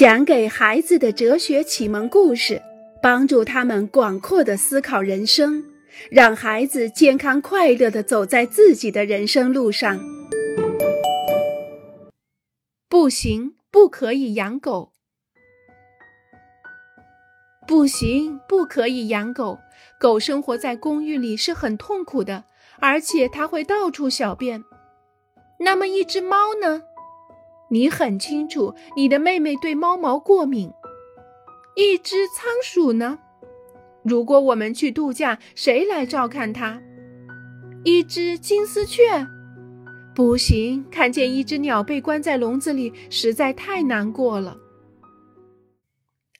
讲给孩子的哲学启蒙故事，帮助他们广阔的思考人生，让孩子健康快乐的走在自己的人生路上。不行，不可以养狗。不行，不可以养狗。狗生活在公寓里是很痛苦的，而且它会到处小便。那么一只猫呢？你很清楚，你的妹妹对猫毛过敏。一只仓鼠呢？如果我们去度假，谁来照看它？一只金丝雀？不行，看见一只鸟被关在笼子里，实在太难过了。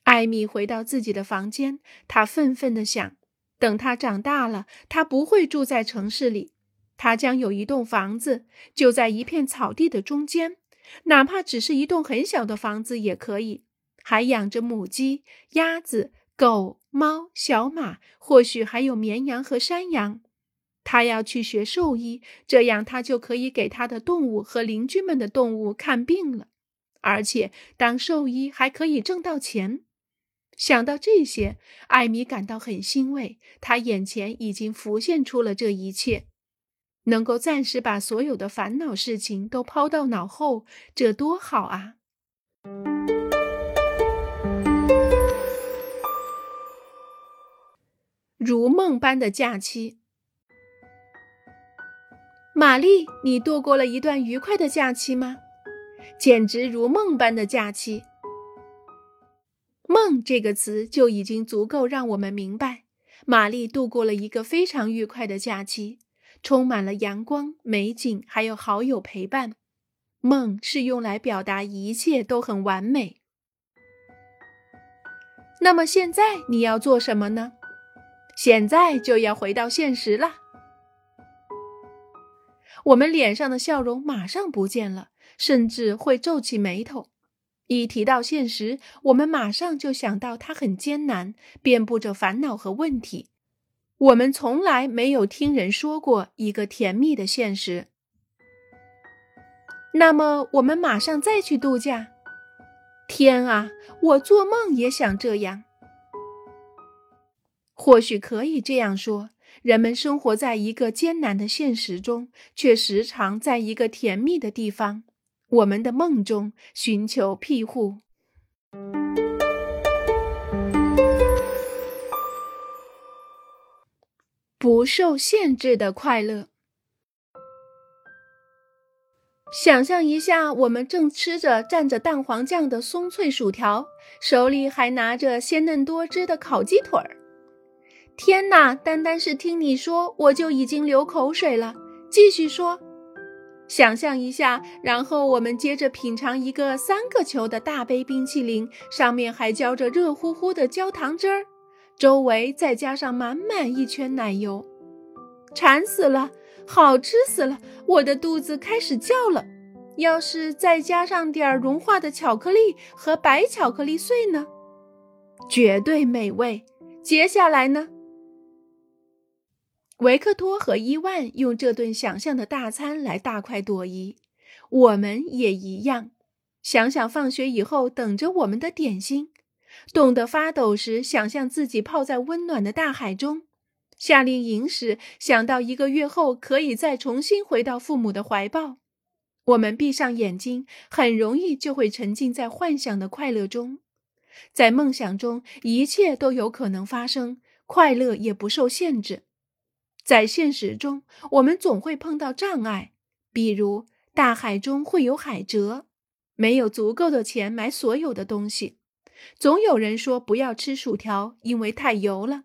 艾米回到自己的房间，她愤愤地想：等她长大了，她不会住在城市里，她将有一栋房子，就在一片草地的中间。哪怕只是一栋很小的房子也可以，还养着母鸡、鸭子、狗、猫、小马，或许还有绵羊和山羊。他要去学兽医，这样他就可以给他的动物和邻居们的动物看病了。而且当兽医还可以挣到钱。想到这些，艾米感到很欣慰，他眼前已经浮现出了这一切。能够暂时把所有的烦恼事情都抛到脑后，这多好啊！如梦般的假期，玛丽，你度过了一段愉快的假期吗？简直如梦般的假期。梦这个词就已经足够让我们明白，玛丽度过了一个非常愉快的假期。充满了阳光、美景，还有好友陪伴。梦是用来表达一切都很完美。那么现在你要做什么呢？现在就要回到现实了。我们脸上的笑容马上不见了，甚至会皱起眉头。一提到现实，我们马上就想到它很艰难，遍布着烦恼和问题。我们从来没有听人说过一个甜蜜的现实。那么，我们马上再去度假。天啊，我做梦也想这样。或许可以这样说：人们生活在一个艰难的现实中，却时常在一个甜蜜的地方——我们的梦中寻求庇护。不受限制的快乐。想象一下，我们正吃着蘸着蛋黄酱的松脆薯条，手里还拿着鲜嫩多汁的烤鸡腿儿。天哪！单单是听你说，我就已经流口水了。继续说。想象一下，然后我们接着品尝一个三个球的大杯冰淇淋，上面还浇着热乎乎的焦糖汁儿。周围再加上满满一圈奶油，馋死了，好吃死了，我的肚子开始叫了。要是再加上点融化的巧克力和白巧克力碎呢？绝对美味。接下来呢？维克托和伊万用这顿想象的大餐来大快朵颐，我们也一样。想想放学以后等着我们的点心。冻得发抖时，想象自己泡在温暖的大海中；夏令营时，想到一个月后可以再重新回到父母的怀抱。我们闭上眼睛，很容易就会沉浸在幻想的快乐中。在梦想中，一切都有可能发生，快乐也不受限制。在现实中，我们总会碰到障碍，比如大海中会有海蜇，没有足够的钱买所有的东西。总有人说不要吃薯条，因为太油了；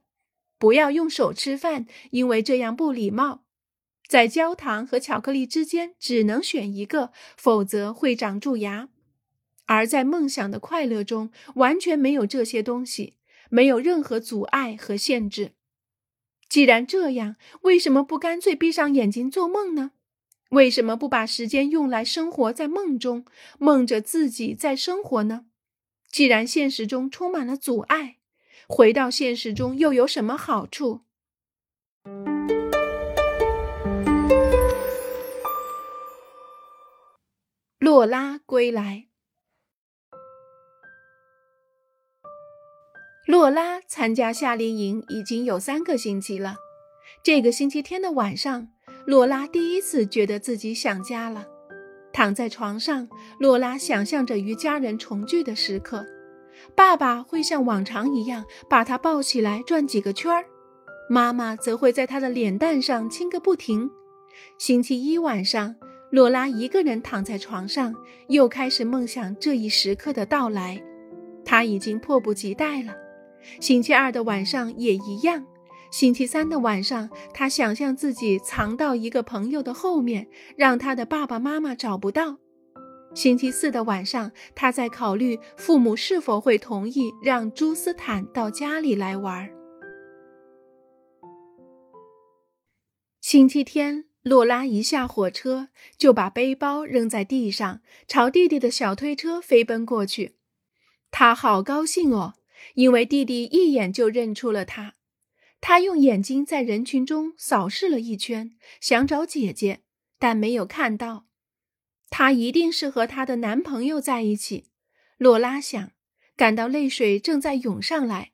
不要用手吃饭，因为这样不礼貌。在焦糖和巧克力之间只能选一个，否则会长蛀牙。而在梦想的快乐中，完全没有这些东西，没有任何阻碍和限制。既然这样，为什么不干脆闭上眼睛做梦呢？为什么不把时间用来生活在梦中，梦着自己在生活呢？既然现实中充满了阻碍，回到现实中又有什么好处？洛拉归来。洛拉参加夏令营已经有三个星期了。这个星期天的晚上，洛拉第一次觉得自己想家了。躺在床上，洛拉想象着与家人重聚的时刻。爸爸会像往常一样把她抱起来转几个圈儿，妈妈则会在她的脸蛋上亲个不停。星期一晚上，洛拉一个人躺在床上，又开始梦想这一时刻的到来。她已经迫不及待了。星期二的晚上也一样。星期三的晚上，他想象自己藏到一个朋友的后面，让他的爸爸妈妈找不到。星期四的晚上，他在考虑父母是否会同意让朱斯坦到家里来玩。星期天，洛拉一下火车就把背包扔在地上，朝弟弟的小推车飞奔过去。他好高兴哦！因为弟弟一眼就认出了他，他用眼睛在人群中扫视了一圈，想找姐姐，但没有看到。她一定是和她的男朋友在一起，洛拉想，感到泪水正在涌上来。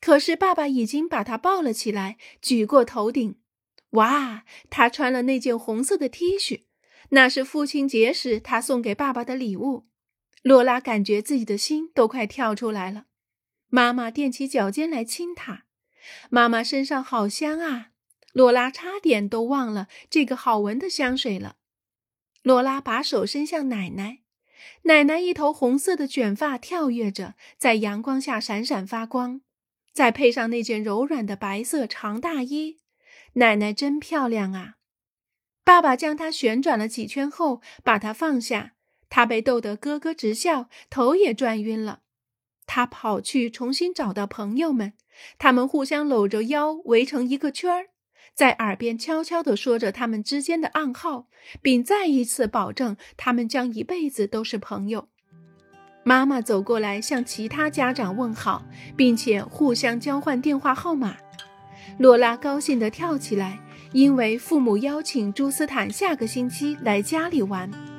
可是爸爸已经把她抱了起来，举过头顶。哇，她穿了那件红色的 T 恤，那是父亲节时他送给爸爸的礼物。洛拉感觉自己的心都快跳出来了。妈妈踮起脚尖来亲她，妈妈身上好香啊！洛拉差点都忘了这个好闻的香水了。洛拉把手伸向奶奶，奶奶一头红色的卷发跳跃着，在阳光下闪闪发光，再配上那件柔软的白色长大衣，奶奶真漂亮啊！爸爸将她旋转了几圈后，把她放下，她被逗得咯咯直笑，头也转晕了。他跑去重新找到朋友们，他们互相搂着腰围成一个圈儿，在耳边悄悄地说着他们之间的暗号，并再一次保证他们将一辈子都是朋友。妈妈走过来向其他家长问好，并且互相交换电话号码。洛拉高兴地跳起来，因为父母邀请朱斯坦下个星期来家里玩。